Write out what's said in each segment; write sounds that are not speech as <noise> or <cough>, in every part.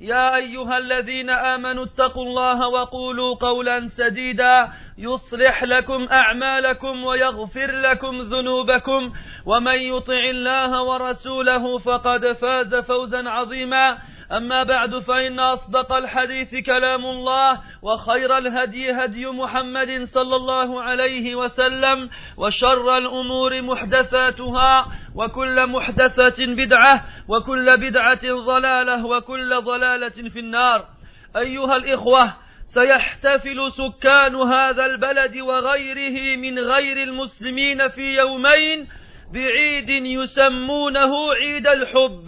يا أيها الذين آمنوا اتقوا الله وقولوا قولا سديدا يصلح لكم أعمالكم ويغفر لكم ذنوبكم ومن يطع الله ورسوله فقد فاز فوزا عظيما أما بعد فإن أصدق الحديث كلام الله وخير الهدي هدي محمد صلى الله عليه وسلم وشر الأمور محدثاتها وكل محدثة بدعة وكل بدعة ضلالة وكل ضلالة في النار. أيها الإخوة سيحتفل سكان هذا البلد وغيره من غير المسلمين في يومين بعيد يسمونه عيد الحب.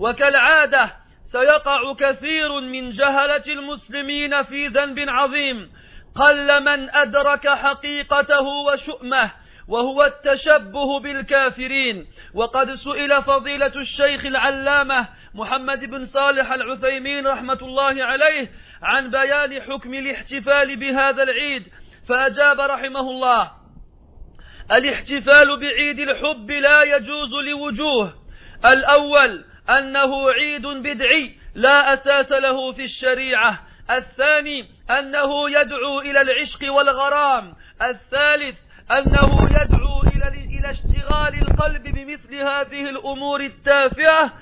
وكالعادة سيقع كثير من جهلة المسلمين في ذنب عظيم. قل من أدرك حقيقته وشؤمه وهو التشبه بالكافرين. وقد سئل فضيلة الشيخ العلامة محمد بن صالح العثيمين رحمة الله عليه عن بيان حكم الاحتفال بهذا العيد فأجاب رحمه الله الاحتفال بعيد الحب لا يجوز لوجوه. الأول أنه عيد بدعي لا أساس له في الشريعة. الثاني أنه يدعو إلى العشق والغرام. الثالث أنه يدعو إلى إلى اشتغال القلب بمثل هذه الأمور التافهة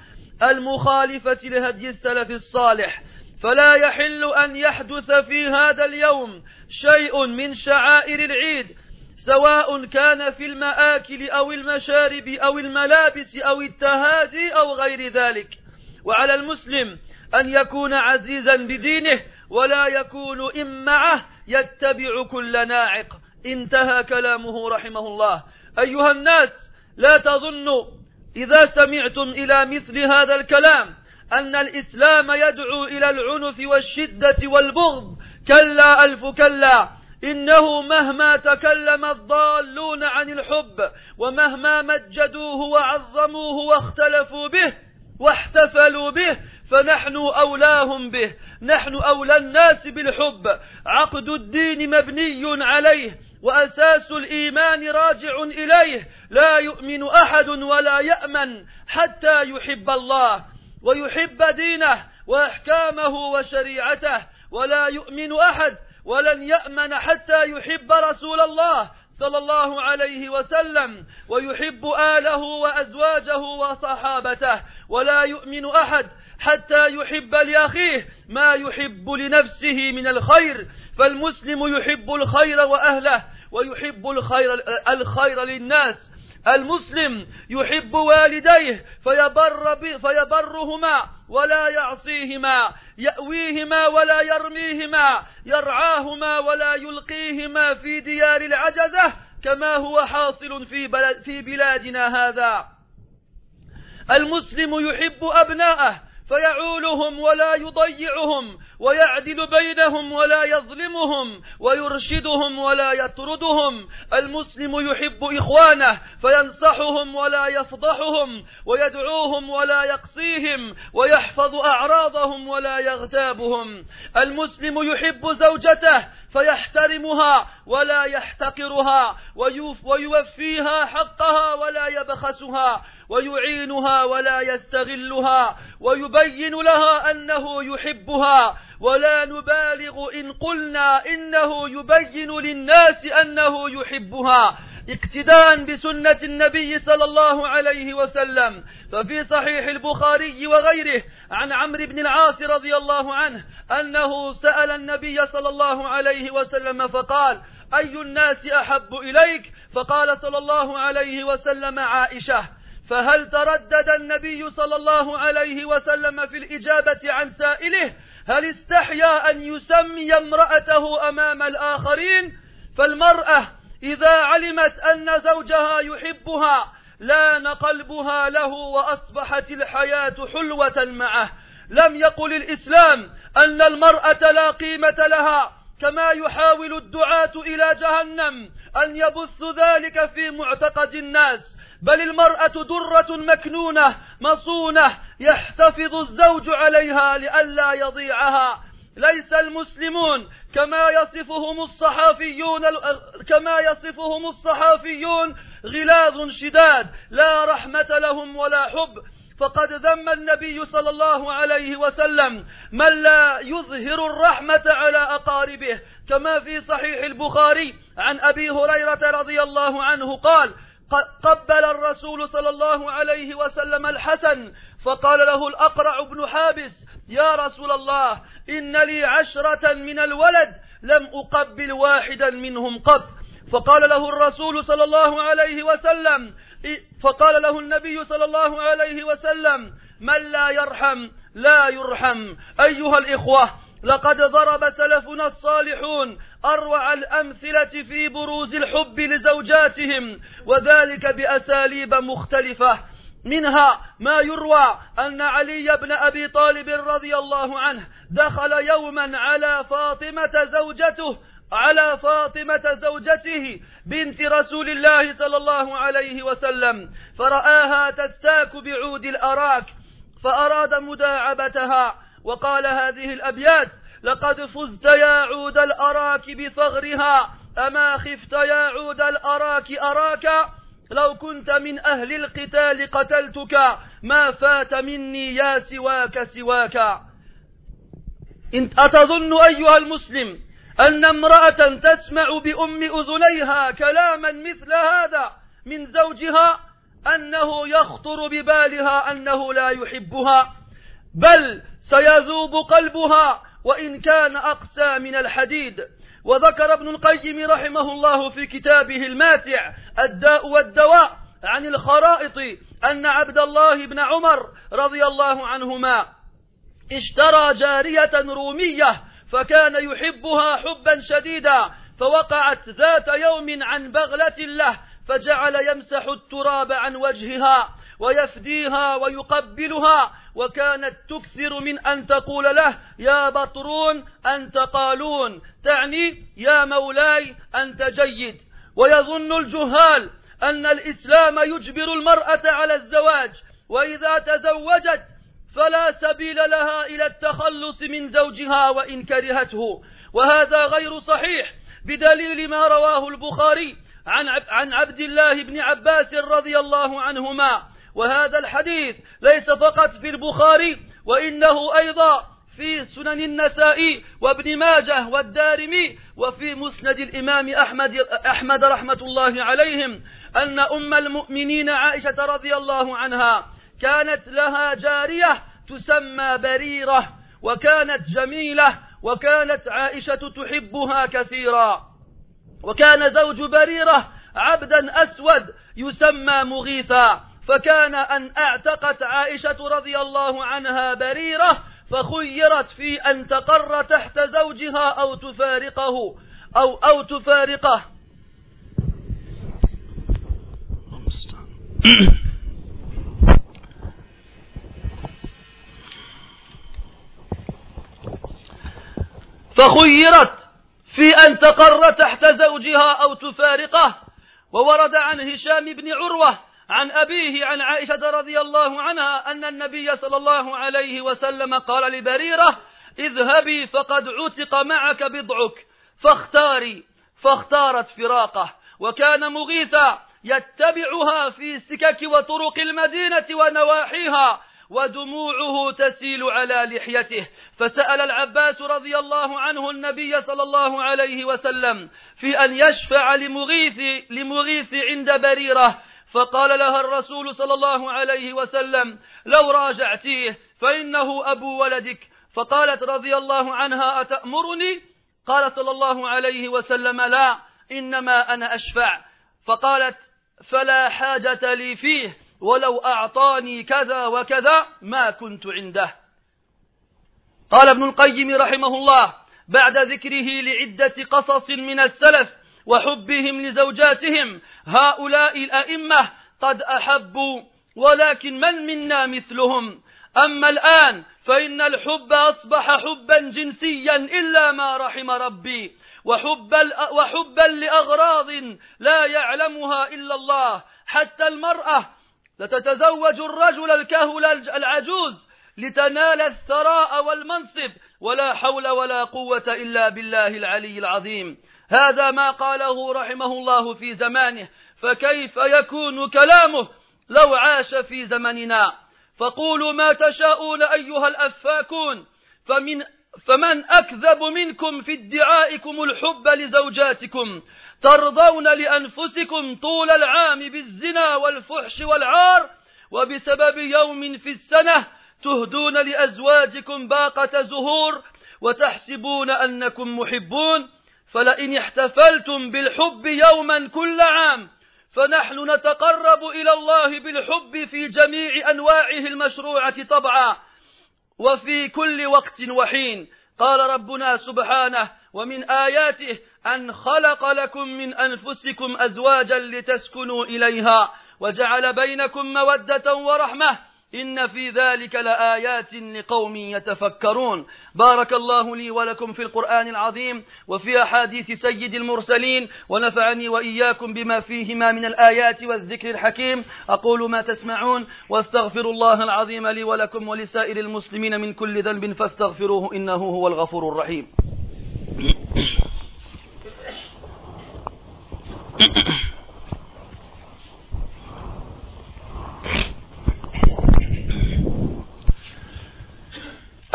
المخالفة لهدي السلف الصالح. فلا يحل أن يحدث في هذا اليوم شيء من شعائر العيد سواء كان في المآكل أو المشارب أو الملابس أو التهادي أو غير ذلك. وعلى المسلم أن يكون عزيزا بدينه ولا يكون إمعه يتبع كل ناعق. انتهى كلامه رحمه الله. أيها الناس لا تظنوا إذا سمعتم إلى مثل هذا الكلام أن الإسلام يدعو إلى العنف والشدة والبغض. كلا ألف كلا. إنه مهما تكلم الضالون عن الحب ومهما مجدوه وعظموه واختلفوا به واحتفلوا به فنحن أولاهم به. نحن أولى الناس بالحب. عقد الدين مبني عليه وأساس الإيمان راجع إليه. لا يؤمن أحد ولا يأمن حتى يحب الله ويحب دينه وأحكامه وشريعته. ولا يؤمن أحد ولن يأمن حتى يحب رسول الله صلى الله عليه وسلم ويحب آله وأزواجه وصحابته ولا يؤمن أحد حتى يحب لأخيه ما يحب لنفسه من الخير. فالمسلم يحب الخير وأهله ويحب الخير الخير للناس. المسلم يحب والديه فيبر فيبرهما ولا يعصيهما يأويهما ولا يرميهما يرعاهما ولا يلقيهما في ديار العجزة كما هو حاصل في, بلد في بلادنا هذا. المسلم يحب أبناءه فيعولهم ولا يضيعهم ويعدل بينهم ولا يظلمهم ويرشدهم ولا يطردهم. المسلم يحب إخوانه فينصحهم ولا يفضحهم ويدعوهم ولا يقصيهم ويحفظ أعراضهم ولا يغتابهم. المسلم يحب زوجته فيحترمها ولا يحتقرها ويوفيها حقها ولا يبخسها ويعينها ولا يستغلها ويبين لها أنه يحبها ولا نبالغ إن قلنا إنه يبين للناس أنه يحبها اقتداء بسنة النبي صلى الله عليه وسلم ففي صحيح البخاري وغيره عن عمرو بن العاص رضي الله عنه أنه سأل النبي صلى الله عليه وسلم فقال أي الناس أحب إليك؟ فقال صلى الله عليه وسلم عائشة. فهل تردد النبي صلى الله عليه وسلم في الإجابة عن سائله؟ هل استحيا أن يسمي امرأته أمام الآخرين؟ فالمرأة إذا علمت أن زوجها يحبها لأن قلبها له وأصبحت الحياة حلوة معه. لم يقل الإسلام أن المرأة لا قيمة لها كما يحاول الدعاة إلى جهنم أن يبث ذلك في معتقد الناس. بل المرأة درة مكنونة مصونة يحتفظ الزوج عليها لئلا يضيعها. ليس المسلمون كما يصفهم الصحافيون كما يصفهم الصحافيون غلاظ شداد لا رحمة لهم ولا حب. فقد ذم النبي صلى الله عليه وسلم من لا يظهر الرحمة على أقاربه. كما في صحيح البخاري عن أبي هريرة رضي الله عنه قال قبل الرسول صلى الله عليه وسلم الحسن فقال له الأقرع بن حابس يا رسول الله إن لي عشرة من الولد لم أقبل واحدا منهم قط. فقال له الرسول صلى الله عليه وسلم فقال له النبي صلى الله عليه وسلم من لا يرحم لا يرحم. أيها الإخوة لقد ضرب سلفنا الصالحون أروع الأمثلة في بروز الحب لزوجاتهم وذلك بأساليب مختلفة. منها ما يروى أن علي بن أبي طالب رضي الله عنه دخل يوما على فاطمة زوجته على فاطمة زوجته بنت رسول الله صلى الله عليه وسلم فرآها تستاك بعود الأراك فأراد مداعبتها وقال هذه الأبيات لقد فزت يا عود الأراك بثغرها أما خفت يا عود الأراك أراك؟ لو كنت من أهل القتال قتلتك ما فات مني يا سواك سواك. أتظن أيها المسلم أن امرأة تسمع بأم أذنيها كلاما مثل هذا من زوجها أنه يخطر ببالها أنه لا يحبها بل سيذوب قلبها وإن كان أقسى من الحديد. وذكر ابن القيم رحمه الله في كتابه الماتع الداء والدواء عن الخرائط أن عبد الله بن عمر رضي الله عنهما اشترى جارية رومية فكان يحبها حبا شديدا فوقعت ذات يوم عن بغلة له فجعل يمسح التراب عن وجهها ويفديها ويقبلها. وكانت تكثر من أن تقول له يا بطرون أنت قالون تعني يا مولاي أنت جيد. ويظن الجهال أن الإسلام يجبر المرأة على الزواج. وإذا تزوجت فلا سبيل لها إلى التخلص من زوجها وإن كرهته. وهذا غير صحيح بدليل ما رواه البخاري عن عن عبد الله بن عباس رضي الله عنهما. وهذا الحديث ليس فقط في البخاري وإنه أيضا في سنن النسائي وابن ماجه والدارمي وفي مسند الإمام أحمد, أحمد رحمة الله عليهم أن أم المؤمنين عائشة رضي الله عنها كانت لها جارية تسمى بريرة وكانت جميلة وكانت عائشة تحبها كثيرا. وكان زوج بريرة عبدا أسود يسمى مغيثا. فكان أن أعتقت عائشة رضي الله عنها بريرة فخيرت في أن تقر تحت زوجها أو تفارقه أو أو تفارقه. فخيرت في أن تقر تحت زوجها أو تفارقه. وورد عن هشام بن عروة عن أبيه عن عائشة رضي الله عنها أن النبي صلى الله عليه وسلم قال لبريرة اذهبي فقد عتق معك بضعك فاختاري. فاختارت فراقه وكان مغيثا يتبعها في سكك وطرق المدينة ونواحيها ودموعه تسيل على لحيته. فسأل العباس رضي الله عنه النبي صلى الله عليه وسلم في أن يشفع لمغيث, لمغيث عند بريرة فقال لها الرسول صلى الله عليه وسلم لو راجعتيه فإنه أبو ولدك. فقالت رضي الله عنها أتأمرني؟ قال صلى الله عليه وسلم لا إنما أنا أشفع. فقالت فلا حاجة لي فيه ولو أعطاني كذا وكذا ما كنت عنده. قال ابن القيم رحمه الله بعد ذكره لعدة قصص من السلف وحبهم لزوجاتهم. هؤلاء الأئمة قد أحبوا ولكن من منا مثلهم؟ أما الآن فإن الحب أصبح حبا جنسيا إلا ما رحم ربي وحب وحبا لأغراض لا يعلمها إلا الله. حتى المرأة لتتزوج الرجل الكهل العجوز لتنال الثراء والمنصب ولا حول ولا قوة إلا بالله العلي العظيم. هذا ما قاله رحمه الله في زمانه فكيف يكون كلامه؟ لو عاش في زمننا. فقولوا ما تشاءون أيها الأفاكون فمن فمن أكذب منكم في ادعائكم الحب لزوجاتكم ترضون لأنفسكم طول العام بالزنا والفحش والعار وبسبب يوم في السنة تهدون لأزواجكم باقة زهور وتحسبون أنكم محبون فلئن احتفلتم بالحب يوما كل عام فنحن نتقرب إلى الله بالحب في جميع أنواعه المشروعة طبعا وفي كل وقت وحين. قال ربنا سبحانه ومن آياته أن خلق لكم من أنفسكم أزواجا لتسكنوا إليها وجعل بينكم مودة ورحمة إن في ذلك لآيات لقوم يتفكرون. بارك الله لي ولكم في القرآن العظيم وفي أحاديث سيد المرسلين ونفعني وإياكم بما فيهما من الآيات والذكر الحكيم. أقول ما تسمعون واستغفر الله العظيم لي ولكم ولسائر المسلمين من كل ذنب فاستغفروه إنه هو الغفور الرحيم.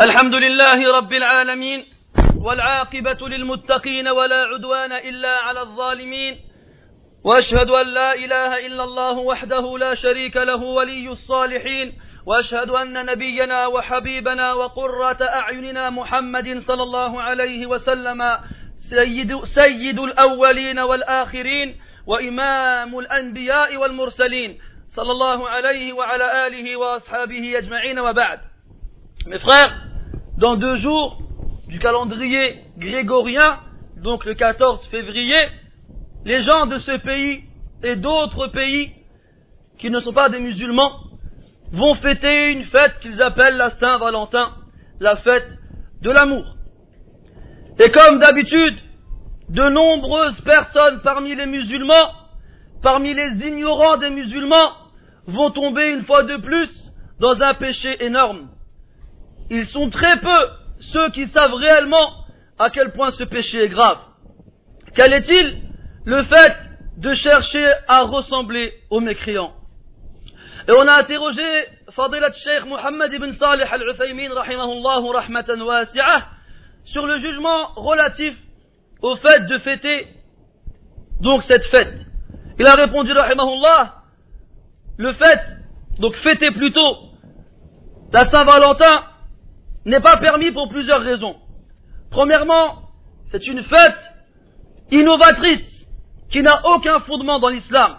الحمد لله رب العالمين والعاقبة للمتقين ولا عدوان إلا على الظالمين وأشهد أن لا إله إلا الله وحده لا شريك له ولي الصالحين وأشهد أن نبينا وحبيبنا وقرة أعيننا محمد صلى الله عليه وسلم سيد, سيد الأولين والآخرين وإمام الأنبياء والمرسلين صلى الله عليه وعلى آله وأصحابه أجمعين وبعد. Mes frères, dans deux jours du calendrier grégorien, donc le 14 février, les gens de ce pays et d'autres pays qui ne sont pas des musulmans vont fêter une fête qu'ils appellent la Saint-Valentin, la fête de l'amour. Et comme d'habitude, de nombreuses personnes parmi les musulmans, parmi les ignorants des musulmans, vont tomber une fois de plus dans un péché énorme ils sont très peu ceux qui savent réellement à quel point ce péché est grave. Quel est-il? Le fait de chercher à ressembler aux mécréants. Et on a interrogé Fadilat Sheikh Muhammad ibn Salih al-Uthaymin rahmatan wasi'ah sur le jugement relatif au fait de fêter donc cette fête. Il a répondu rahimahullah le fait donc fêter plutôt la Saint-Valentin n'est pas permis pour plusieurs raisons. Premièrement, c'est une fête innovatrice qui n'a aucun fondement dans l'islam.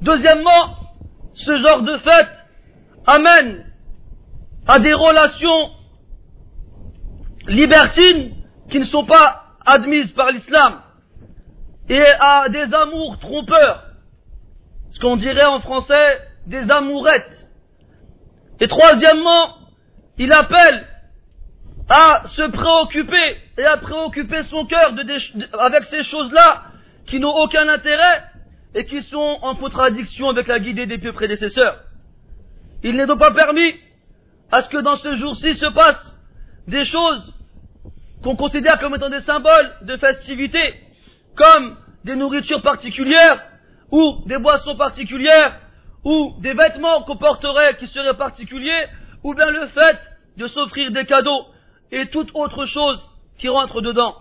Deuxièmement, ce genre de fête amène à des relations libertines qui ne sont pas admises par l'islam et à des amours trompeurs, ce qu'on dirait en français des amourettes. Et troisièmement, il appelle à se préoccuper et à préoccuper son cœur avec ces choses-là qui n'ont aucun intérêt et qui sont en contradiction avec la guidée des pieux prédécesseurs. Il n'est donc pas permis à ce que dans ce jour-ci se passent des choses qu'on considère comme étant des symboles de festivité, comme des nourritures particulières, ou des boissons particulières, ou des vêtements qu'on porterait qui seraient particuliers, ou bien le fait de s'offrir des cadeaux et toute autre chose qui rentre dedans.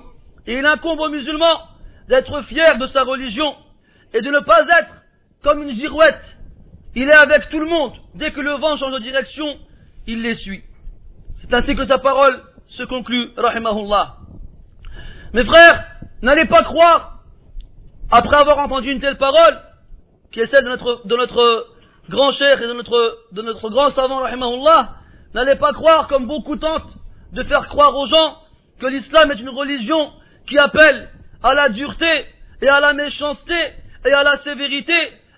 Et il incombe aux musulmans d'être fiers de sa religion et de ne pas être comme une girouette. Il est avec tout le monde. Dès que le vent change de direction, il les suit. C'est ainsi que sa parole se conclut, rahimahullah. Mes frères, n'allez pas croire, après avoir entendu une telle parole, qui est celle de notre, de notre grand cher et de notre, de notre grand savant, rahimahullah, n'allez pas croire, comme beaucoup tentent, de faire croire aux gens que l'islam est une religion qui appelle à la dureté et à la méchanceté et à la sévérité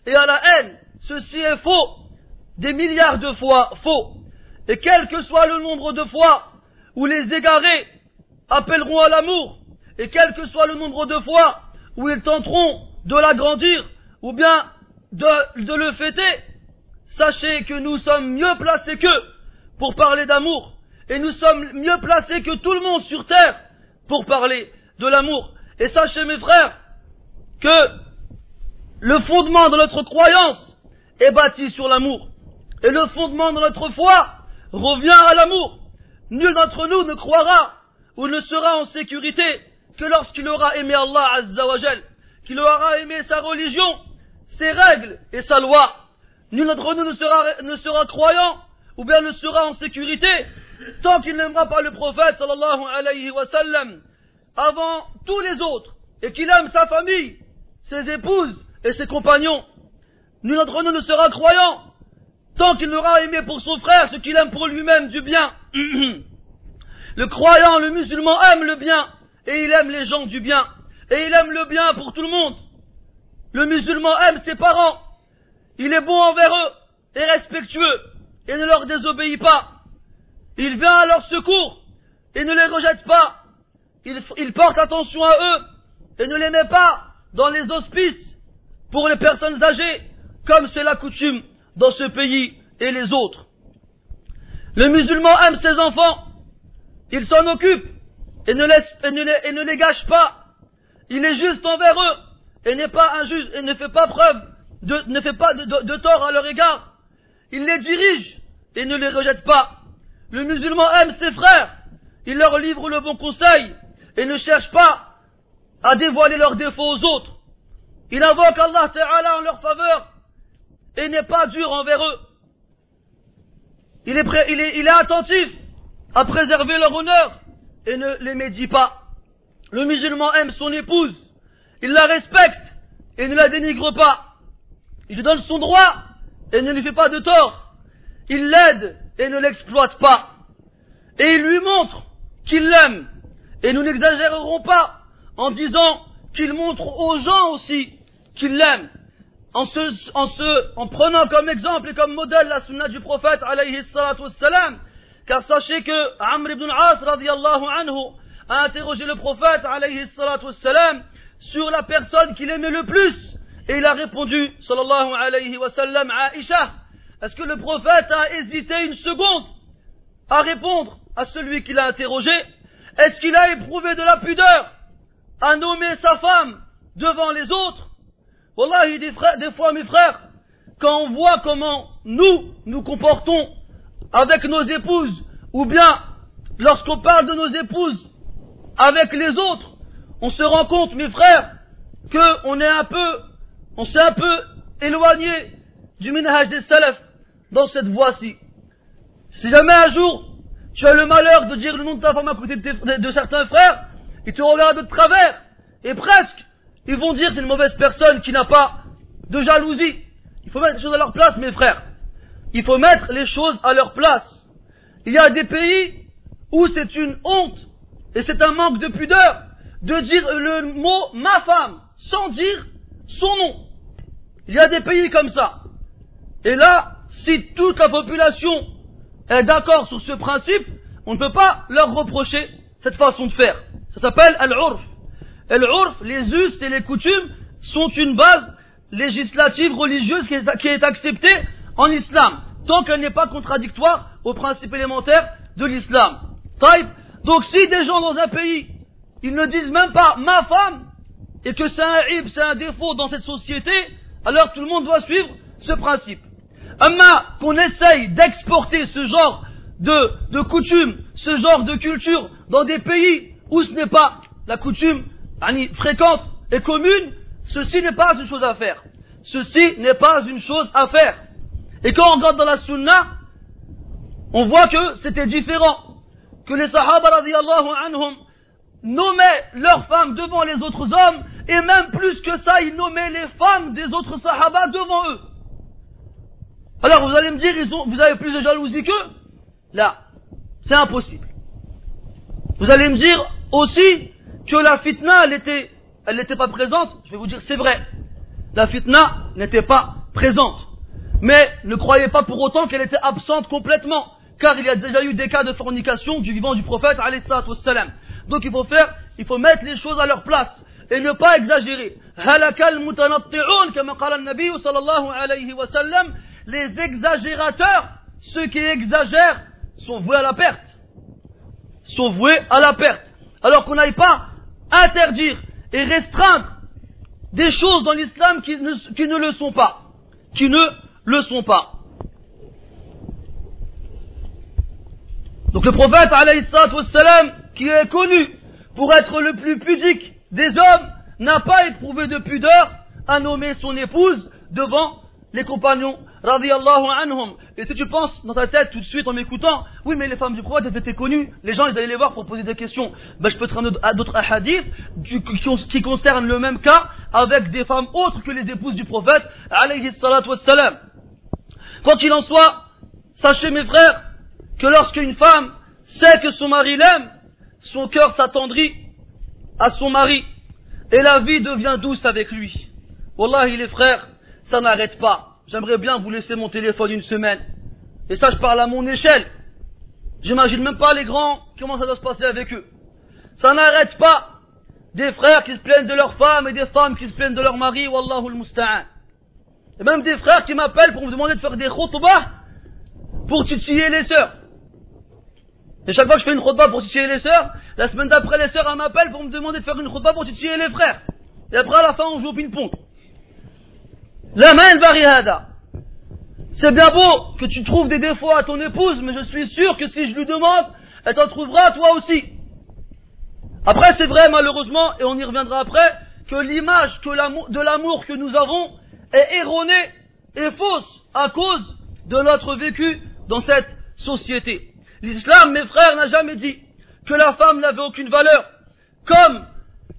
et à la haine. Ceci est faux, des milliards de fois faux. Et quel que soit le nombre de fois où les égarés appelleront à l'amour, et quel que soit le nombre de fois où ils tenteront de l'agrandir, ou bien de, le fêter, sachez que nous sommes mieux placés qu'eux pour parler d'amour, et nous sommes mieux placés que tout le monde sur terre pour parler de l'amour. Et sachez mes frères que le fondement de notre croyance est bâti sur l'amour. Et le fondement de notre foi revient à l'amour. Nul d'entre nous ne croira ou ne sera en sécurité que lorsqu'il aura aimé Allah Azzawajal, qu'il aura aimé sa religion, ses règles et sa loi. Nul d'entre nous ne sera, ne sera croyant ou bien ne sera en sécurité tant qu'il n'aimera pas le prophète sallallahu avant tous les autres et qu'il aime sa famille, ses épouses et ses compagnons. Nul d'entre nous ne sera croyant tant qu'il n'aura aimé pour son frère ce qu'il aime pour lui-même du bien. <clears throat> le croyant, le musulman aime le bien et il aime les gens du bien et il aime le bien pour tout le monde. Le musulman aime ses parents, il est bon envers eux et respectueux et ne leur désobéit pas. Il vient à leur secours et ne les rejette pas. Il, porte attention à eux et ne les met pas dans les hospices pour les personnes âgées, comme c'est la coutume dans ce pays et les autres. Le musulman aime ses enfants, il s'en occupe et ne, les, gâche pas. Il est juste envers eux et n'est pas injuste et ne fait pas preuve de tort à leur égard. Il les dirige et ne les rejette pas. Le musulman aime ses frères, il leur livre le bon conseil et ne cherche pas à dévoiler leurs défauts aux autres. Il invoque Allah Ta'ala en leur faveur et n'est pas dur envers eux. Il est, prêt, il est, il est attentif à préserver leur honneur et ne les médit pas. Le musulman aime son épouse, il la respecte et ne la dénigre pas. Il lui donne son droit et ne lui fait pas de tort. Il l'aide et ne l'exploite pas. Et il lui montre qu'il l'aime. Et nous n'exagérerons pas en disant qu'il montre aux gens aussi qu'il l'aime. En, prenant comme exemple et comme modèle la sunna du prophète alayhi wassalam, car sachez que Amr ibn al-As radiallahu anhu a interrogé le prophète alayhi wassalam sur la personne qu'il aimait le plus. Et il a répondu sallallahu alayhi wa sallam Aisha. Est-ce que le prophète a hésité une seconde à répondre à celui qui l'a interrogé? Est-ce qu'il a éprouvé de la pudeur à nommer sa femme devant les autres? Wallahi, des, des fois, mes frères, quand on voit comment nous nous comportons avec nos épouses, ou bien lorsqu'on parle de nos épouses avec les autres, on se rend compte, mes frères, qu'on est un peu, on s'est un peu éloigné du minhaj des salafs dans cette voie-ci. Si jamais un jour tu as le malheur de dire le nom de ta femme à côté de, certains frères, ils te regardent de travers, et presque, ils vont dire c'est une mauvaise personne qui n'a pas de jalousie. Il faut mettre les choses à leur place, mes frères. Il faut mettre les choses à leur place. Il y a des pays où c'est une honte et c'est un manque de pudeur de dire le mot ma femme sans dire son nom. Il y a des pays comme ça. Et là, si toute la population est d'accord sur ce principe, on ne peut pas leur reprocher cette façon de faire. Ça s'appelle al-urf. Al-urf, les us et les coutumes sont une base législative religieuse qui est, qui est acceptée en islam, tant qu'elle n'est pas contradictoire aux principes élémentaires de l'islam. Donc si des gens dans un pays, ils ne disent même pas ma femme, et que c'est un ib, c'est un défaut dans cette société, alors tout le monde doit suivre ce principe. Amma qu'on essaye d'exporter ce genre de, de coutume, ce genre de culture dans des pays où ce n'est pas la coutume fréquente et commune, ceci n'est pas une chose à faire. Ceci n'est pas une chose à faire. Et quand on regarde dans la sunna, on voit que c'était différent. Que les sahaba radiallahu anhum nommaient leurs femmes devant les autres hommes, et même plus que ça, ils nommaient les femmes des autres sahaba devant eux. Alors vous allez me dire, ils ont, vous avez plus de jalousie qu'eux? Là, c'est impossible. Vous allez me dire aussi que la fitna, elle elle n'était pas présente. Je vais vous dire, c'est vrai. La fitna n'était pas présente. Mais ne croyez pas pour autant qu'elle était absente complètement. Car il y a déjà eu des cas de fornication du vivant du prophète, salam. Donc il faut faire, il faut mettre les choses à leur place et ne pas exagérer. Les exagérateurs, ceux qui exagèrent, sont voués à la perte. Sont voués à la perte. Alors qu'on n'aille pas interdire et restreindre des choses dans l'islam qui ne, le sont pas. Qui ne le sont pas. Donc le prophète, qui est connu pour être le plus pudique des hommes, n'a pas éprouvé de pudeur à nommer son épouse devant les compagnons, radiallahu anhum. Et si tu penses dans ta tête tout de suite en m'écoutant, oui mais les femmes du prophète étaient connues, les gens ils allaient les voir pour poser des questions. Ben, je peux te rendre d'autres hadiths qui concernent le même cas avec des femmes autres que les épouses du prophète, alayhi salatu wassalam. Quoi qu'il en soit, sachez mes frères que lorsqu'une femme sait que son mari l'aime, son cœur s'attendrit à son mari et la vie devient douce avec lui. Wallahi les frères, ça n'arrête pas. J'aimerais bien vous laisser mon téléphone une semaine. Et ça, je parle à mon échelle. J'imagine même pas les grands comment ça doit se passer avec eux. Ça n'arrête pas. Des frères qui se plaignent de leurs femmes et des femmes qui se plaignent de leur mari, wallahu al-musta'an. Et même des frères qui m'appellent pour me demander de faire des khutbah pour titiller les sœurs. Et chaque fois que je fais une khutbah pour titiller les sœurs, la semaine d'après les sœurs m'appellent pour me demander de faire une khutbah pour titiller les frères. Et après à la fin on joue au ping-pong. La main barihada. C'est bien beau que tu trouves des défauts à ton épouse, mais je suis sûr que si je lui demande, elle t'en trouvera toi aussi. Après, c'est vrai, malheureusement, et on y reviendra après, que l'image de l'amour que nous avons est erronée et fausse à cause de notre vécu dans cette société. L'islam, mes frères, n'a jamais dit que la femme n'avait aucune valeur, comme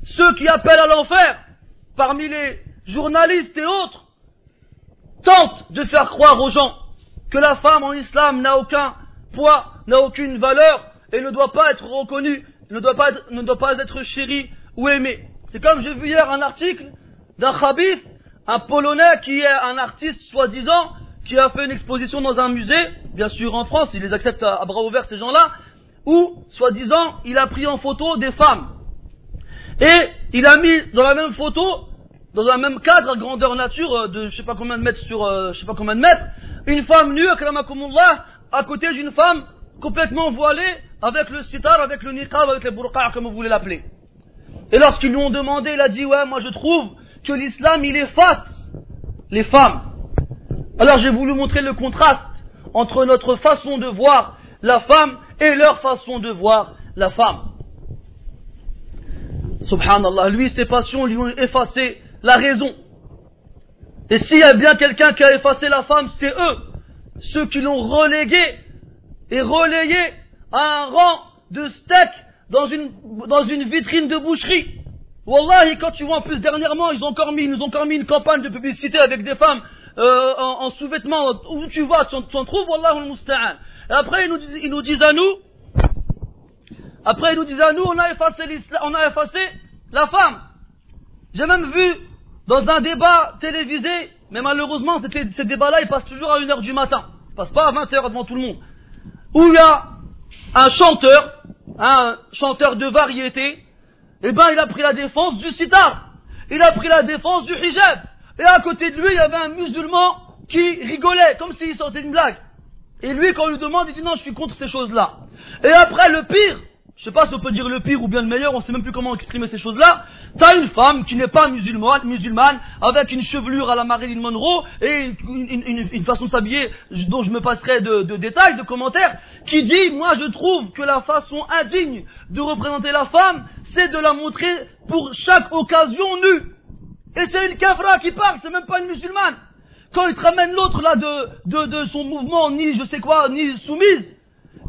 ceux qui appellent à l'enfer, parmi les journalistes et autres, tentent de faire croire aux gens que la femme en islam n'a aucun poids, n'a aucune valeur et ne doit pas être reconnue, ne doit pas être, chérie ou aimée. C'est comme j'ai vu hier un article d'un khabith, un Polonais qui est un artiste soi-disant, qui a fait une exposition dans un musée, bien sûr en France, il les accepte à, bras ouverts ces gens-là, où, soi-disant, il a pris en photo des femmes. Et il a mis dans la même photo dans un même cadre à grandeur nature euh, de je sais pas combien de mètres sur euh, je sais pas combien de mètres, une femme nue, akramakumullah, à côté d'une femme complètement voilée, avec le sitar, avec le niqab, avec les burqa, comme vous voulez l'appeler. Et lorsqu'ils lui ont demandé, il a dit, ouais, moi je trouve que l'islam, il efface les femmes. Alors j'ai voulu montrer le contraste entre notre façon de voir la femme et leur façon de voir la femme. Subhanallah, lui, ses passions lui ont effacé la raison. Et s'il y a bien quelqu'un qui a effacé la femme, c'est eux, ceux qui l'ont relégué et relayé à un rang de steak dans une, vitrine de boucherie. Wallahi, quand tu vois en plus dernièrement, ils ont ils nous ont encore mis une campagne de publicité avec des femmes euh, en, sous-vêtements. Où tu vas, tu en, trouves, Wallah al Et après, ils nous, disent, ils nous disent à nous, après ils nous disent à nous, on a effacé on a effacé la femme. J'ai même vu dans un débat télévisé, mais malheureusement, ces débats-là, ils passent toujours à 1h du matin. Ils passent pas à 20h devant tout le monde. Où il y a un chanteur, un chanteur de variété, eh ben, il a pris la défense du sitar. Il a pris la défense du hijab. Et à côté de lui, il y avait un musulman qui rigolait, comme s'il sortait une blague. Et lui, quand on lui demande, il dit non, je suis contre ces choses-là. Et après, le pire, je sais pas si on peut dire le pire ou bien le meilleur, on sait même plus comment exprimer ces choses-là. T'as une femme qui n'est pas musulmane, musulmane, avec une chevelure à la Marilyn Monroe et une, façon de s'habiller dont je me passerai de, de, détails, de commentaires, qui dit, moi je trouve que la façon indigne de représenter la femme, c'est de la montrer pour chaque occasion nue. Et c'est une kafra qui parle, c'est même pas une musulmane. Quand il te ramène l'autre là de, de, de son mouvement, ni je sais quoi, ni soumise,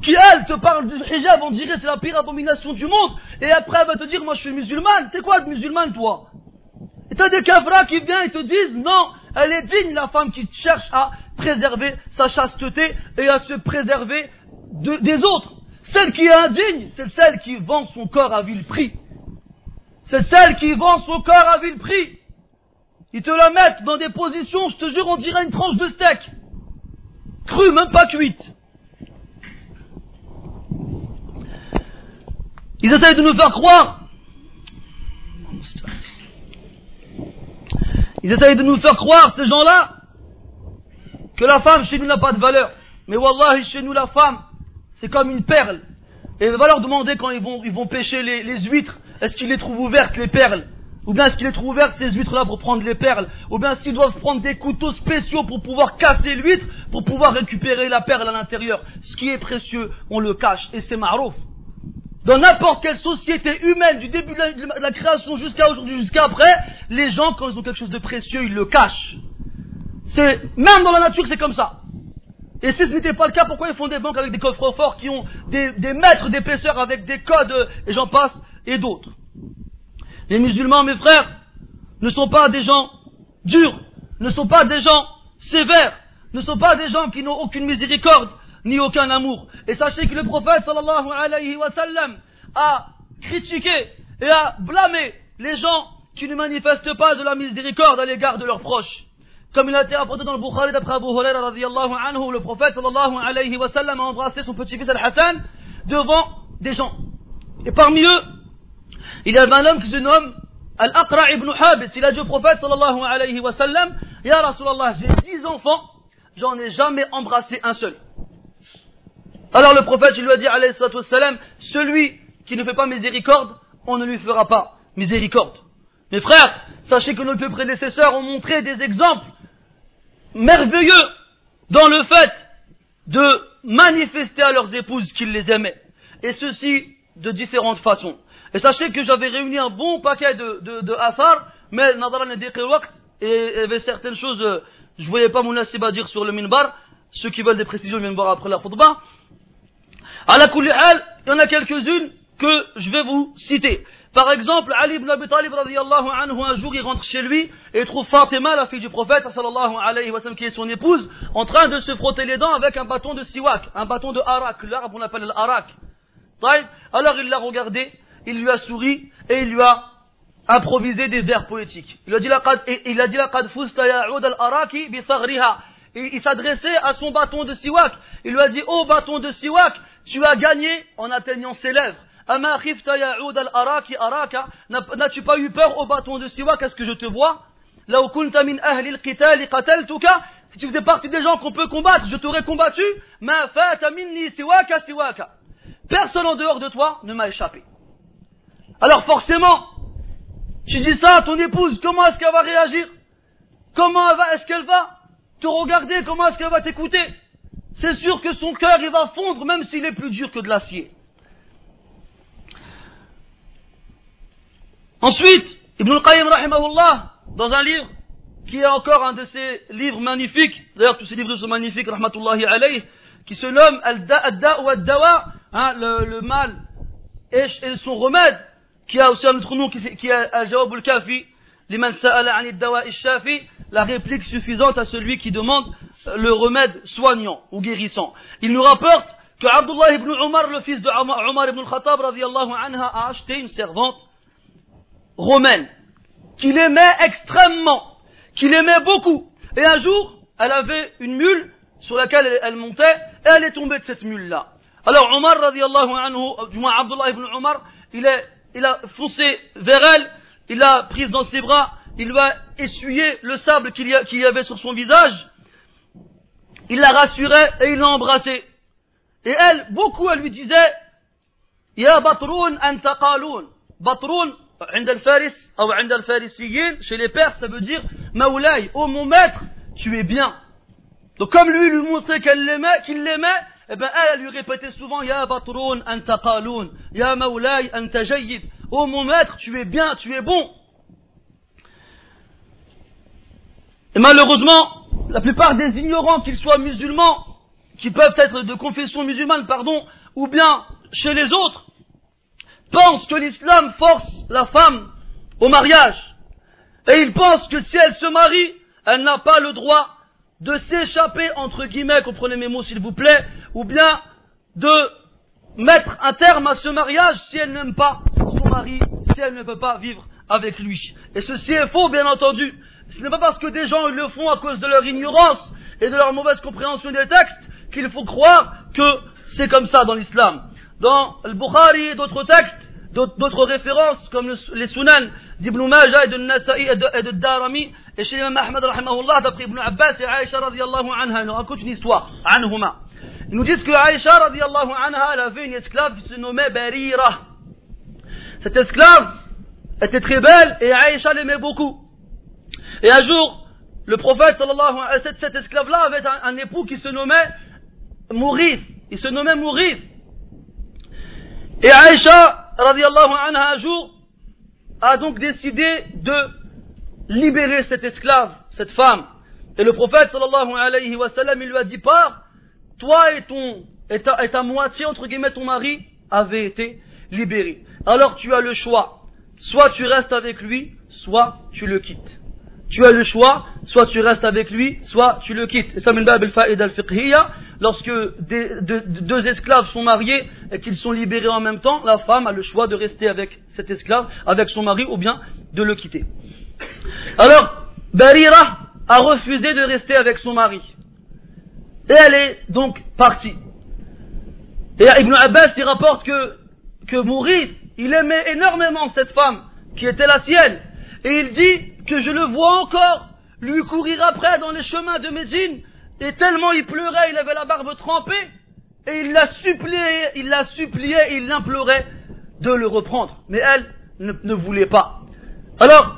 qui elle te parle du hijab, on dirait c'est la pire abomination du monde, et après elle va te dire moi je suis musulmane, c'est quoi de musulmane toi? Et t'as des kafras qui viennent et te disent non, Elle est digne, la femme qui cherche à préserver sa chasteté et à se préserver des autres. Celle qui est indigne, c'est celle qui vend son corps à vil prix. C'est celle qui vend son corps à vil prix. Ils te la mettent dans des positions, je te jure, on dirait une tranche de steak. Crue, même pas cuite. Ils essayent de nous faire croire. Ils essayent de nous faire croire, ces gens-là, que la femme chez nous n'a pas de valeur. Mais Wallah, chez nous, la femme, c'est comme une perle. Et va leur demander quand ils vont, ils vont pêcher les huîtres, est-ce qu'ils les trouvent ouvertes, les perles? Ou bien est-ce qu'ils les trouvent ouvertes, ces huîtres-là, pour prendre les perles Ou bien s'ils doivent prendre des couteaux spéciaux pour pouvoir casser l'huître, pour pouvoir récupérer la perle à l'intérieur. Ce qui est précieux, on le cache. Et c'est marouf. Dans n'importe quelle société humaine, du début de la, création jusqu'à aujourd'hui, jusqu'à après, les gens, quand ils ont quelque chose de précieux, ils le cachent. C'est, même dans la nature, c'est comme ça. Et si ce n'était pas le cas, pourquoi ils font des banques avec des coffres forts qui ont des mètres d'épaisseur avec des codes, et j'en passe, et d'autres? Les musulmans, mes frères, ne sont pas des gens durs, ne sont pas des gens sévères, ne sont pas des gens qui n'ont aucune miséricorde, ni aucun amour. Et sachez que le prophète sallallahu alayhi wa sallam a critiqué et a blâmé les gens qui ne manifestent pas de la miséricorde à l'égard de leurs proches. Comme il a été rapporté dans le Bukhari d'après Abu Huraira radiallahu anhu, le prophète sallallahu alayhi wa sallam a embrassé son petit-fils Al-Hassan devant des gens. Et parmi eux, il y avait un homme qui se nomme Al-Aqra ibn Habis. Il a dit au prophète sallallahu alayhi wa sallam, Ya Rasulallah, j'ai dix enfants, j'en ai jamais embrassé un seul. Alors le prophète, lui a dit, alayhi salam, celui qui ne fait pas miséricorde, on ne lui fera pas miséricorde. Mes frères, sachez que nos deux prédécesseurs ont montré des exemples merveilleux dans le fait de manifester à leurs épouses qu'ils les aimaient. Et ceci de différentes façons. Et sachez que j'avais réuni un bon paquet de, de, de mais Nadara et y avait certaines choses, je voyais pas mon à dire sur le minbar, ceux qui veulent des précisions viennent voir après la khutbah. À la il y en a quelques-unes que je vais vous citer. Par exemple, Ali ibn Abi Talib anhu, un jour il rentre chez lui et trouve Fatima, la fille du prophète sallallahu alayhi wa qui est son épouse, en train de se frotter les dents avec un bâton de siwak, un bâton de harak, l'arabe on l'appelle l'arak. Alors il l'a regardé, il lui a souri et il lui a improvisé des vers poétiques. Il a dit il a dit al-araki bi il s'adressait à son bâton de siwak. Il lui a dit, oh bâton de siwak, tu as gagné en atteignant ses lèvres. N'as-tu pas eu peur au bâton de siwak? Est-ce que je te vois? Si tu faisais partie des gens qu'on peut combattre, je t'aurais combattu. Personne en dehors de toi ne m'a échappé. Alors forcément, tu dis ça à ton épouse, comment est-ce qu'elle va réagir? Comment est-ce qu'elle va te regarder? Comment est-ce qu'elle va t'écouter? C'est sûr que son cœur, il va fondre même s'il est plus dur que de l'acier. Ensuite, Ibn al-Qayyim dans un livre qui est encore un de ses livres magnifiques, d'ailleurs tous ces livres sont magnifiques, rahmatullahi alayh, qui se nomme Al-Da ou Al-Dawa, hein, le, mal et, son remède, qui a aussi un autre nom qui, qui est Al-Jawab al-Kafi, liman sa'ala al-dawa shafi la réplique suffisante à celui qui demande le remède soignant ou guérissant. Il nous rapporte que Abdullah ibn Omar, le fils de Omar ibn al-Khattab, anha, a acheté une servante romaine, qu'il aimait extrêmement, qu'il aimait beaucoup. Et un jour, elle avait une mule sur laquelle elle montait, et elle est tombée de cette mule-là. Alors Omar, du moins Abdullah ibn Omar, il, est, il a foncé vers elle, il l'a prise dans ses bras, il va essuyer le sable qu'il y, y, avait sur son visage, il la rassurait et il l'a embrassée. Et elle, beaucoup, elle lui disait, Ya Batroun anta qaloun. Batroun, عند الفارس ou عند الفارسيين chez les Perses ça veut dire Maoulay oh mon maître tu es bien donc comme lui lui montrait qu'elle l'aimait qu'il l'aimait eh ben elle, lui répétait souvent Ya Batroun anta qaloun. Ya Maoulay anta jayyid. Oh mon maître tu es bien tu es bon et malheureusement la plupart des ignorants qu'ils soient musulmans qui peuvent être de confession musulmane pardon ou bien chez les autres pensent que l'islam force la femme au mariage. Et ils pensent que si elle se marie, elle n'a pas le droit de s'échapper, entre guillemets, comprenez mes mots s'il vous plaît, ou bien de mettre un terme à ce mariage si elle n'aime pas son mari, si elle ne veut pas vivre avec lui. Et ceci est faux, bien entendu. Ce n'est pas parce que des gens le font à cause de leur ignorance et de leur mauvaise compréhension des textes qu'il faut croire que c'est comme ça dans l'islam. Dans le Bukhari et d'autres textes, d'autres références comme les Sunan d'Ibn Majah et de Nasa'i et de, et chez l'imam rahimahullah, d'après Ibn Abbas et Aisha anha, raconte une histoire. Ils nous disent que Aisha radiallahu anha, elle avait une esclave qui se nommait Barira. Cette esclave était très belle et Aisha l'aimait beaucoup. Et un jour, le prophète sallallahu alayhi wa sallam, cet esclave-là avait un, époux qui se nommait Mourid. Il se nommait Mourid. Et Aïcha, radiallahu anha, un jour, a donc décidé de libérer cet esclave, cette femme. Et le prophète, sallallahu alayhi wa sallam, il lui a dit, pars, toi et ton, et ta, moitié, entre guillemets, ton mari, avaient été libérés. Alors tu as le choix. Soit tu restes avec lui, soit tu le quittes. Tu as le choix, soit tu restes avec lui, soit tu le quittes. Et ça, min bab al-fiqhiyya, lorsque deux, esclaves sont mariés et qu'ils sont libérés en même temps, la femme a le choix de rester avec cet esclave, avec son mari, ou bien de le quitter. Alors, Barira a refusé de rester avec son mari. Et elle est donc partie. Et Ibn Abbas, il rapporte que, que Mourid, il aimait énormément cette femme, qui était la sienne. Et il dit que je le vois encore lui courir après dans les chemins de Médine et tellement il pleurait, il avait la barbe trempée, et il l'a supplié, il l'a supplié, il l'implorait de le reprendre. Mais elle ne, voulait pas. Alors,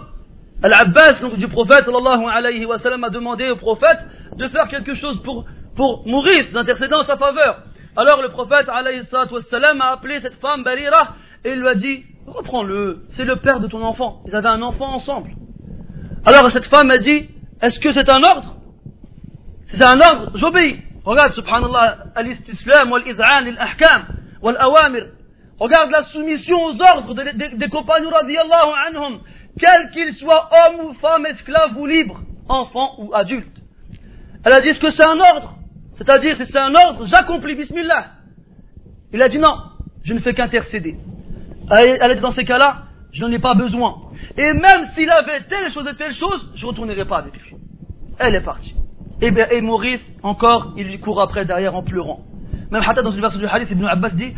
Al-Abbas, du prophète, sallallahu alayhi wa sallam, a demandé au prophète de faire quelque chose pour, pour mourir, d'intercéder en sa faveur. Alors le prophète, sallam, a appelé cette femme, Barira, et il lui a dit, reprends-le, c'est le père de ton enfant. Ils avaient un enfant ensemble. Alors cette femme a dit, est-ce que c'est un ordre? C'est un ordre, j'obéis. Regarde, subhanallah, al-istislam wal-iz'an al-ahkam wal-awamir. Regarde la soumission aux ordres des, compagnons radiallahu anhum, quels qu'ils soient hommes ou femmes, esclaves ou libres, enfants ou adultes. Elle a dit, est-ce que c'est un ordre? C'est-à-dire, si c'est un ordre, j'accomplis, bismillah. Il a dit non, je ne fais qu'intercéder. Elle dit dans ces cas-là, je n'en ai pas besoin. Et même s'il avait telle chose et telle chose, je ne retournerai pas avec lui. Elle est partie. Et, et Maurice, encore, il lui court après derrière en pleurant. Même Hatta dans une version du hadith, Ibn Abbas dit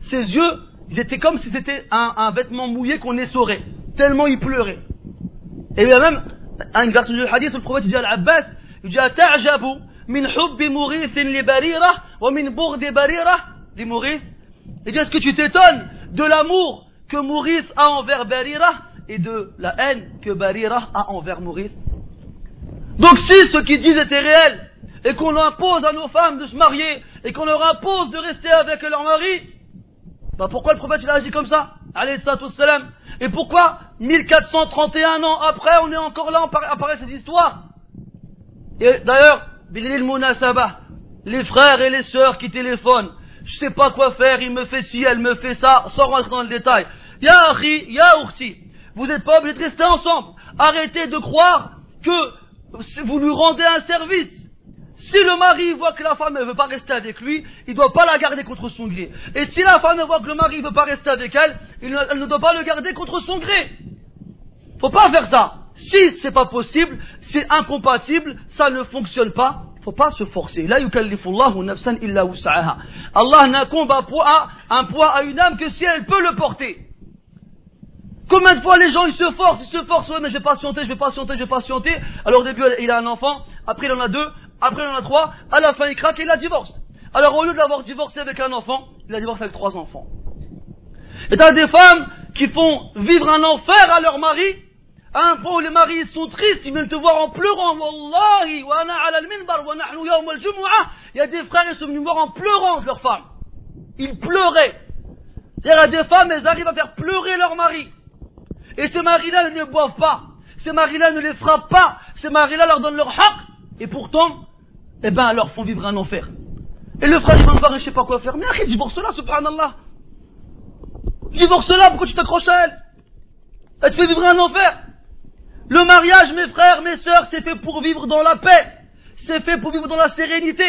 Ses yeux, ils étaient comme si c'était un, vêtement mouillé qu'on essorait. Tellement il pleurait. Et a même une version du hadith le prophète dit à Abbas il dit Ta'jabu min hubbi li barira wa min bourdi barira li Maurice. Il dit Est-ce que tu t'étonnes de l'amour que Maurice a envers Barira et de la haine que Barira a envers Maurice donc si ce qu'ils disent était réel, et qu'on impose à nos femmes de se marier, et qu'on leur impose de rester avec leur mari, bah pourquoi le prophète il a agi comme ça. Et pourquoi 1431 ans après, on est encore là, apparaît cette histoire? Et d'ailleurs, les frères et les sœurs qui téléphonent, je sais pas quoi faire, il me fait ci, elle me fait ça, sans rentrer dans le détail. Ya Akhi, Ya vous n'êtes pas obligés de rester ensemble. Arrêtez de croire que vous lui rendez un service. Si le mari voit que la femme ne veut pas rester avec lui, il ne doit pas la garder contre son gré. Et si la femme voit que le mari ne veut pas rester avec elle, elle ne doit pas le garder contre son gré. Faut pas faire ça. Si c'est pas possible, c'est incompatible, ça ne fonctionne pas, faut pas se forcer. La nafsan illa Allah n'incombe un poids, un poids à une âme que si elle peut le porter. Combien de fois les gens ils se forcent, ils se forcent, ouais mais je vais patienter, je vais patienter, je vais patienter. Alors au début il a un enfant, après il en a deux, après il en a trois, à la fin il craque et il la divorce. Alors au lieu d'avoir divorcé avec un enfant, il a divorcé avec trois enfants. Et t'as des femmes qui font vivre un enfer à leur mari, point où les maris sont tristes, ils viennent te voir en pleurant, Wallahi, wa wa Il y a des frères, ils sont venus voir en pleurant leur femme. Ils pleuraient. Il y a des femmes, elles arrivent à faire pleurer leur mari. Et ces maris-là ne boivent pas. Ces maris-là ne les frappent pas. Ces maris-là leur donnent leur haq. Et pourtant, eh ben, leur font vivre un enfer. Et le frère, il va me voir et je sais pas quoi faire. Mais arrête, divorce-la, subhanallah. Divorce-la, pourquoi tu t'accroches à elle? Elle te fait vivre un enfer. Le mariage, mes frères, mes sœurs, c'est fait pour vivre dans la paix. C'est fait pour vivre dans la sérénité.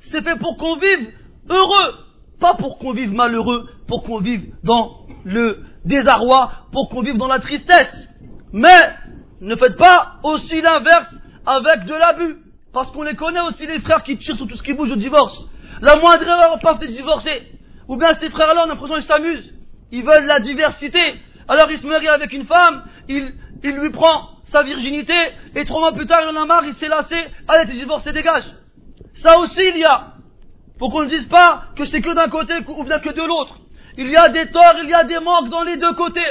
C'est fait pour qu'on vive heureux. Pas pour qu'on vive malheureux, pour qu'on vive dans le désarroi, pour qu'on vive dans la tristesse. Mais ne faites pas aussi l'inverse avec de l'abus. Parce qu'on les connaît aussi les frères qui tirent sur tout ce qui bouge au divorce. La moindre erreur, pas fait divorcer. Ou bien ces frères-là, on a l'impression qu'ils s'amusent. Ils veulent la diversité. Alors ils se marient avec une femme, il, il lui prend sa virginité, et trois mois plus tard, il en a marre, il s'est lassé, allez, t'es divorcé, dégage. Ça aussi, il y a. Pour qu'on ne dise pas que c'est que d'un côté ou bien que de l'autre. Il y a des torts, il y a des manques dans les deux côtés,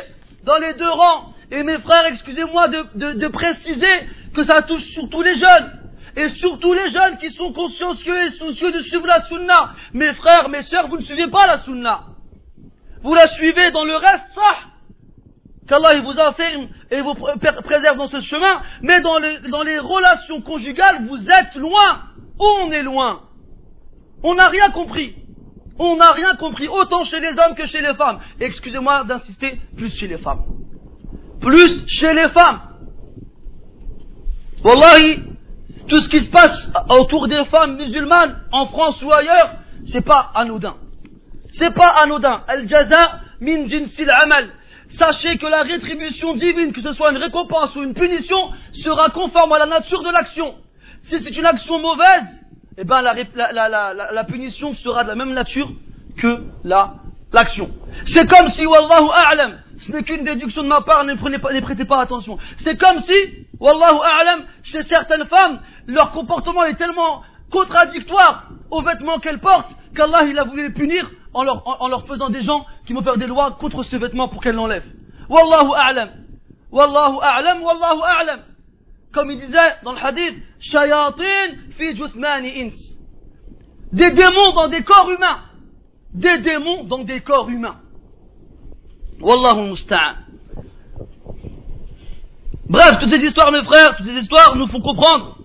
dans les deux rangs. Et mes frères, excusez-moi de, de, de préciser que ça touche surtout les jeunes et surtout les jeunes qui sont consciencieux et soucieux de suivre la sunna. Mes frères, mes sœurs, vous ne suivez pas la sunna. Vous la suivez dans le reste, ça. Qu'Allah vous affirme et vous préserve dans ce chemin, mais dans les, dans les relations conjugales, vous êtes loin. On est loin. On n'a rien compris. On n'a rien compris, autant chez les hommes que chez les femmes. Excusez-moi d'insister, plus chez les femmes. Plus chez les femmes. Wallahi, tout ce qui se passe autour des femmes musulmanes, en France ou ailleurs, c'est pas anodin. C'est pas anodin. Al-jaza min jinsil amal. Sachez que la rétribution divine, que ce soit une récompense ou une punition, sera conforme à la nature de l'action. Si c'est une action mauvaise, eh ben la, punition sera de la même nature que la l'action. C'est comme si, wallahu a'lam, ce n'est qu'une déduction de ma part, ne, prenez pas, ne prêtez pas attention. C'est comme si, wallahu a'lam, chez certaines femmes, leur comportement est tellement contradictoire aux vêtements qu'elles portent qu'Allah il a voulu les punir en leur, faisant des gens qui vont faire des lois contre ces vêtements pour qu'elles l'enlèvent. Wallahu a'lam. Wallahu a'lam, wallahu a'lam. Comme il disait dans le hadith, shayatin fi jusmani ins. Des démons dans des corps humains. Des démons dans des corps humains. Wallahu musta'an. Bref, toutes ces histoires, mes frères, toutes ces histoires nous font comprendre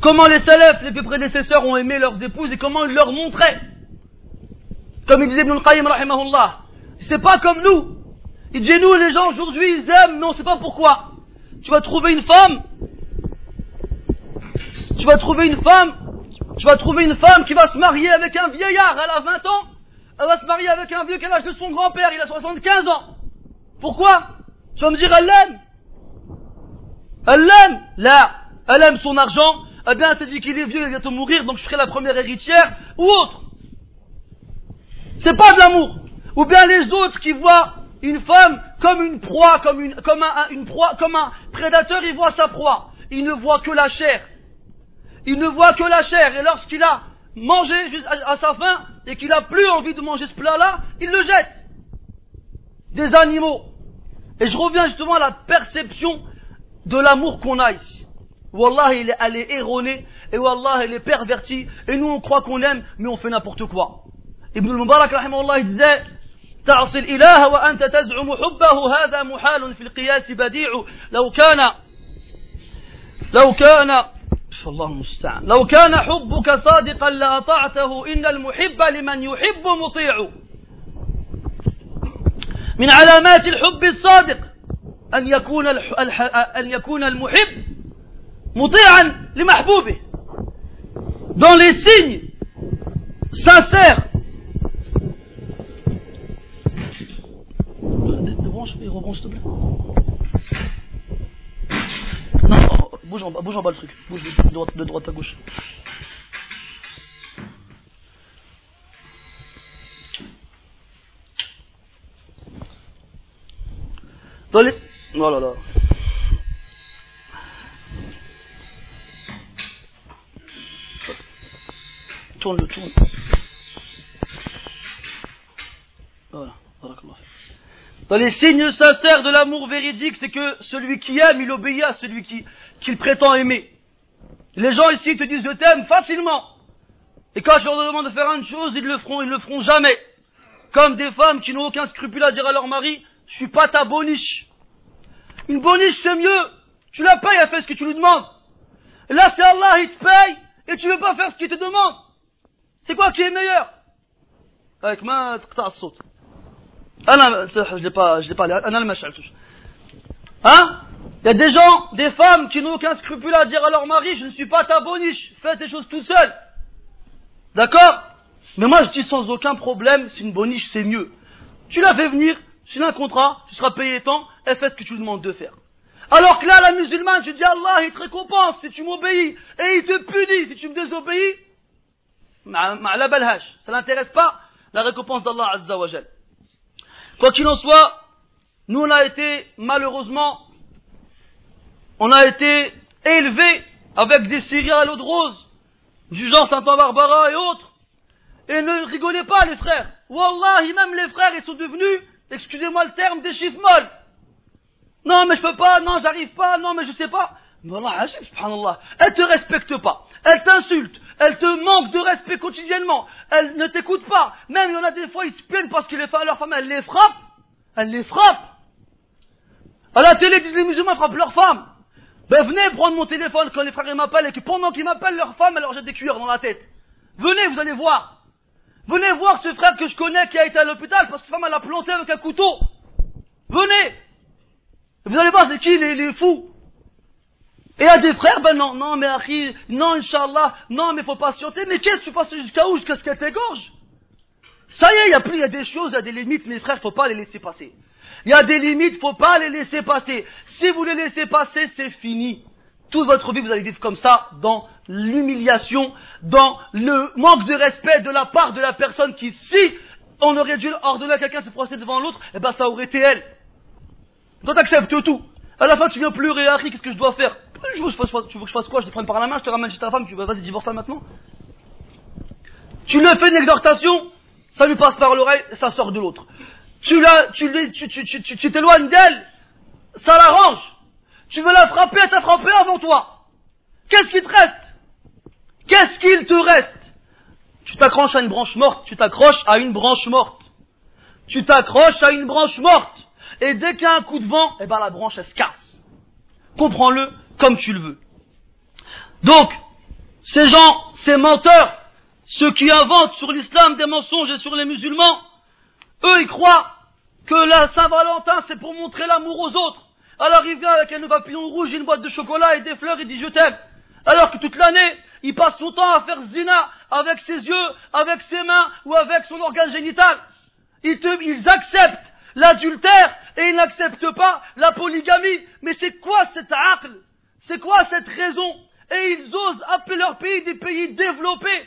comment les salafs, les prédécesseurs ont aimé leurs épouses et comment ils leur montraient. Comme il disait Ibn al-Qayyim, rahimahullah. C'est pas comme nous. Il dit, nous, les gens, aujourd'hui, ils aiment, mais on sait pas pourquoi. Tu vas trouver une femme, tu vas trouver une femme, tu vas trouver une femme qui va se marier avec un vieillard, elle a 20 ans, elle va se marier avec un vieux qui a l'âge de son grand-père, il a 75 ans. Pourquoi? Tu vas me dire, elle l'aime Elle l'aime Là, elle aime son argent, eh bien, te dit qu'il est vieux, il va te mourir, donc je serai la première héritière, ou autre. C'est pas de l'amour. Ou bien les autres qui voient une femme comme une proie, comme une, comme un, une proie, comme un prédateur, il voit sa proie. Il ne voit que la chair. Il ne voit que la chair. Et lorsqu'il a mangé à sa faim et qu'il a plus envie de manger ce plat-là, il le jette. Des animaux. Et je reviens justement à la perception de l'amour qu'on a ici. Wallah, elle est erronée, et Wallah, elle est pervertie, et nous on croit qu'on aime, mais on fait n'importe quoi. ابن المبارك رحمه الله يجزاء تعصي الإله وأنت تزعم حبه هذا محال في القياس بديع لو كان لو كان الله المستعان لو كان حبك صادقا لأطعته إن المحب لمن يحب مطيع من علامات الحب الصادق أن يكون أن يكون المحب مطيعا لمحبوبه dans les signes sincères rebranche, et rebranche s'il te plaît. Non, bouge en bas, bouge en bas le truc. Bouge de droite, de droite à gauche. Dans les... Oh là là. Tourne tourne. Voilà. Dans les signes sincères de l'amour véridique, c'est que celui qui aime, il obéit à celui qui, qu'il prétend aimer. Les gens ici te disent je t'aime facilement. Et quand je leur demande de faire une chose, ils le feront, ils le feront jamais. Comme des femmes qui n'ont aucun scrupule à dire à leur mari, je suis pas ta boniche. Une boniche c'est mieux. Tu la payes, elle fait ce que tu lui demandes. Là c'est Allah, il te paye, et tu veux pas faire ce qu'il te demande. C'est quoi qui est meilleur? Avec ma saute. انا je l'ai pas je l'ai pas انا اللي ما شعلتوش ها Il y a des gens, des femmes qui n'ont aucun scrupule à dire à leur mari, je ne suis pas ta boniche, fais tes choses tout seul. D'accord Mais moi je dis sans aucun problème, c'est une boniche, c'est mieux. Tu la fais venir, tu as un contrat, tu seras payé tant, elle fait ce que tu lui demandes de faire. Alors que là, la musulmane, tu dis Allah, il te récompense si tu m'obéis, et il te punit si tu me désobéis. La balhaj, ça n'intéresse pas la récompense d'Allah Azza Quoi qu'il en soit, nous on a été, malheureusement, on a été élevés avec des Syriens à l'eau de rose, du genre Santa Barbara et autres. Et ne rigolez pas les frères. Wallahi, même les frères, ils sont devenus, excusez-moi le terme, des chiffres molles. Non, mais je peux pas, non, j'arrive pas, non, mais je sais pas. Mais Allah, subhanallah, elle te respecte pas, elle t'insulte, elle te manque de respect quotidiennement, elle ne t'écoute pas. Même il y en a des fois, ils se plaignent parce que leur femme, elle les frappe, elle les frappe. À la télé, disent les musulmans frappent leurs femmes. Ben venez prendre mon téléphone quand les frères m'appellent et que pendant qu'ils m'appellent leur femme, elle leur des cuillères dans la tête. Venez, vous allez voir. Venez voir ce frère que je connais qui a été à l'hôpital parce que sa femme elle a planté avec un couteau. Venez. Vous allez voir, c'est qui les, les fous? Et a des frères, ben non, non, mais Akhi, non, Inch'Allah, non, mais faut patienter. Mais qu'est-ce que tu passes jusqu'à où Jusqu'à ce qu'elle t'égorge? Ça y est, il y a plus, il y a des choses, il y a des limites, mes frères, faut pas les laisser passer. Il y a des limites, faut pas les laisser passer. Si vous les laissez passer, c'est fini. Toute votre vie, vous allez vivre comme ça, dans l'humiliation, dans le manque de respect de la part de la personne qui, si on aurait dû ordonner à quelqu'un de se procéder devant l'autre, eh ben ça aurait été elle. Toi, t'acceptes tout. À la fin, tu viens pleurer, Harry, qu'est-ce que je dois faire? Tu veux que je fasse quoi Je te prenne par la main, je te ramène chez ta femme, tu vas, vas-y, divorce-la maintenant. Tu lui fais une exhortation, ça lui passe par l'oreille, ça sort de l'autre. Tu la, tu, tu t'éloignes d'elle, ça l'arrange. Tu veux la frapper, elle t'a frappé avant toi. Qu'est-ce qui te reste? Qu'est-ce qu'il te reste? Tu t'accroches à une branche morte, tu t'accroches à une branche morte. Tu t'accroches à une branche morte. Et dès qu'il y a un coup de vent, eh ben la branche elle se casse. Comprends-le comme tu le veux. Donc, ces gens, ces menteurs, ceux qui inventent sur l'islam des mensonges et sur les musulmans, eux ils croient que la Saint-Valentin c'est pour montrer l'amour aux autres. Alors il vient avec un papillon rouge, une boîte de chocolat et des fleurs, il dit je t'aime. Alors que toute l'année, il passe son temps à faire zina avec ses yeux, avec ses mains ou avec son organe génital. Ils, ils acceptent l'adultère et ils n'acceptent pas la polygamie. Mais c'est quoi cette aql? C'est quoi cette raison? Et ils osent appeler leur pays des pays développés.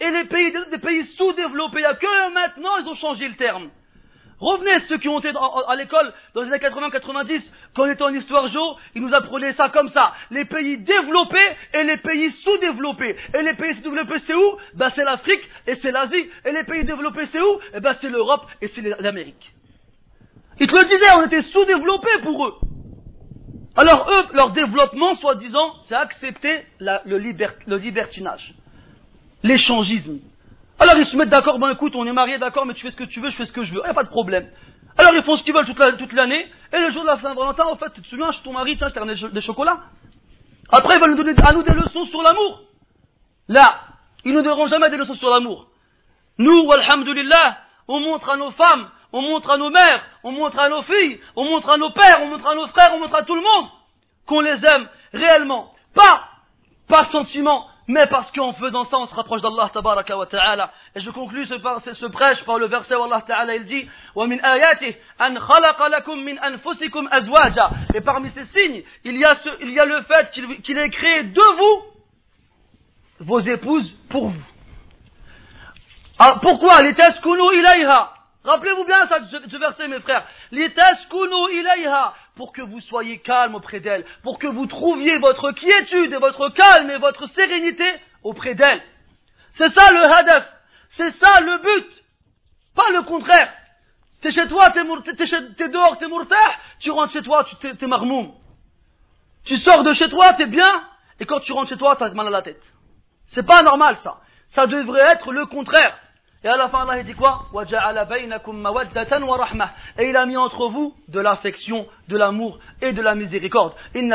Et les pays des pays sous-développés. Il n'y a que maintenant ils ont changé le terme. Revenez ceux qui ont été à l'école dans les années 80-90, quand on était en histoire géo, ils nous apprenaient ça comme ça. Les pays développés et les pays sous-développés. Et les pays sous-développés c'est où? Ben c'est l'Afrique et c'est l'Asie. Et les pays développés c'est où? Eh ben c'est l'Europe et c'est l'Amérique. Ils te le disaient, on était sous-développés pour eux. Alors eux, leur développement, soi-disant, c'est accepter le, le libertinage, l'échangisme. Alors ils se mettent d'accord, bon écoute, on est mariés, d'accord, mais tu fais ce que tu veux, je fais ce que je veux, il n'y a pas de problème. Alors ils font ce qu'ils veulent toute l'année, et le jour de la Saint-Valentin, en fait, tu te souviens, je suis ton mari, tiens, je t'ai des, des chocolats. Après, ils veulent nous donner à nous des leçons sur l'amour. Là, ils ne nous donneront jamais des leçons sur l'amour. Nous, alhamdulillah, on montre à nos femmes, on montre à nos mères, on montre à nos filles, on montre à nos pères, on montre à nos frères, on montre à tout le monde qu'on les aime réellement. Pas par sentiment, mais parce qu'en faisant ça, on se rapproche d'Allah tabaraka wa ta'ala. Et je conclus ce, ce prêche par le verset où Allah ta'ala il dit وَمِنْ آيَاتِهِ أَنْ خَلَقَ لَكُم مِنْ أَنفُسِكُمْ أَزْوَاجًا Et parmi ces signes, il y a, ce, il y a le fait qu'il qu ait créé de vous vos épouses pour vous. Ah, pourquoi لِتَسْكُنُوا إِلَيْهَا Rappelez-vous bien ça, ce verset, mes frères. Ilayha. Pour que vous soyez calme auprès d'elle. Pour que vous trouviez votre quiétude et votre calme et votre sérénité auprès d'elle. C'est ça le hadaf. C'est ça le but. Pas le contraire. T'es chez toi, t'es, t'es, dehors, t'es mourtah. Tu rentres chez toi, tu, t'es, t'es marmoum. Tu sors de chez toi, t'es bien. Et quand tu rentres chez toi, t'as mal à la tête. C'est pas normal ça. Ça devrait être le contraire. Et à la fin, Allah dit quoi Et il a mis entre vous de l'affection, de l'amour et de la miséricorde. Il y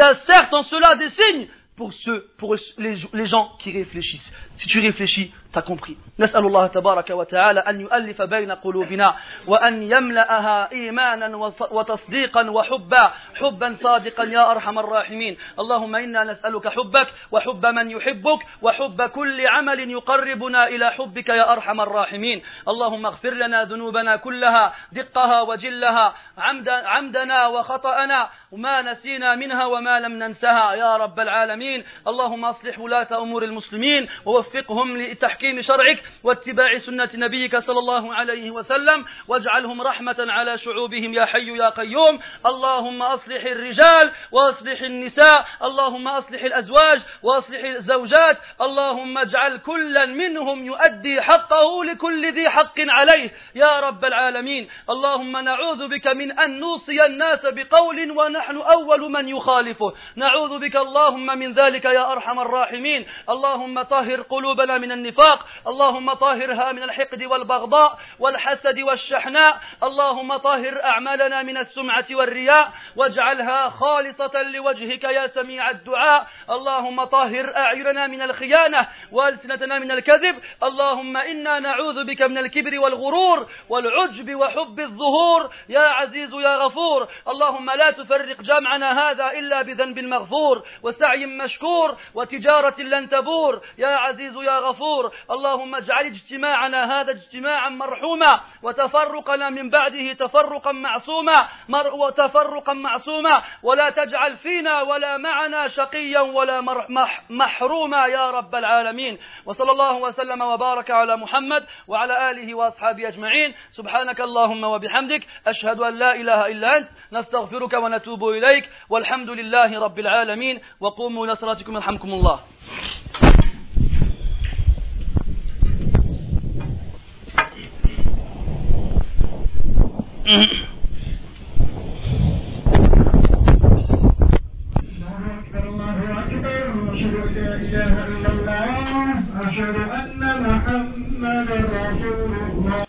a certes en cela des signes pour ceux, pour les gens qui réfléchissent. Si tu réfléchis, T'as compris. نسأل الله تبارك وتعالى أن يؤلف بين قلوبنا وأن يملأها إيمانا وتصديقا وحبا حبا صادقا يا أرحم الراحمين. اللهم إنا نسألك حبك وحب من يحبك وحب كل عمل يقربنا إلى حبك يا أرحم الراحمين. اللهم اغفر لنا ذنوبنا كلها دقها وجلها عمد عمدنا وخطأنا وما نسينا منها وما لم ننسها يا رب العالمين. اللهم أصلح ولاة أمور المسلمين ووفقهم لتحكيم شرعك واتباع سنة نبيك صلى الله عليه وسلم واجعلهم رحمة على شعوبهم يا حي يا قيوم. اللهم أصلح الرجال وأصلح النساء اللهم أصلح الأزواج وأصلح الزوجات اللهم اجعل كلا منهم يؤدي حقه لكل ذي حق عليه. يا رب العالمين اللهم نعوذ بك من أن نوصي الناس بقول ونحن أول من يخالفه. نعوذ بك اللهم من ذلك يا أرحم الراحمين. اللهم طهر قلوبنا من النفاق اللهم طهرها من الحقد والبغضاء والحسد والشحناء. اللهم طهر أعمالنا من السمعة والرياء. واجعلها خالصة لوجهك يا سميع الدعاء. اللهم طهر أعيننا من الخيانة وألسنتنا من الكذب. اللهم إنا نعوذ بك من الكبر والغرور والعجب وحب الظهور. يا عزيز يا غفور. اللهم لا تفرق جمعنا هذا إلا بذنب مغفور. وسعي مشكور. وتجارة لن تبور. يا عزيز يا غفور. اللهم اجعل اجتماعنا هذا اجتماعا مرحوما وتفرقنا من بعده تفرقا معصوما وتفرقا معصوما. ولا تجعل فينا ولا معنا شقيا ولا محروما يا رب العالمين. وصلى الله وسلم وبارك على محمد وعلى آله وأصحابه أجمعين. سبحانك اللهم وبحمدك أشهد أن لا إله إلا أنت نستغفرك ونتوب إليك والحمد لله رب العالمين. وقوموا إلى صلاتكم يرحمكم الله. أشهد أن محمد رسول الله.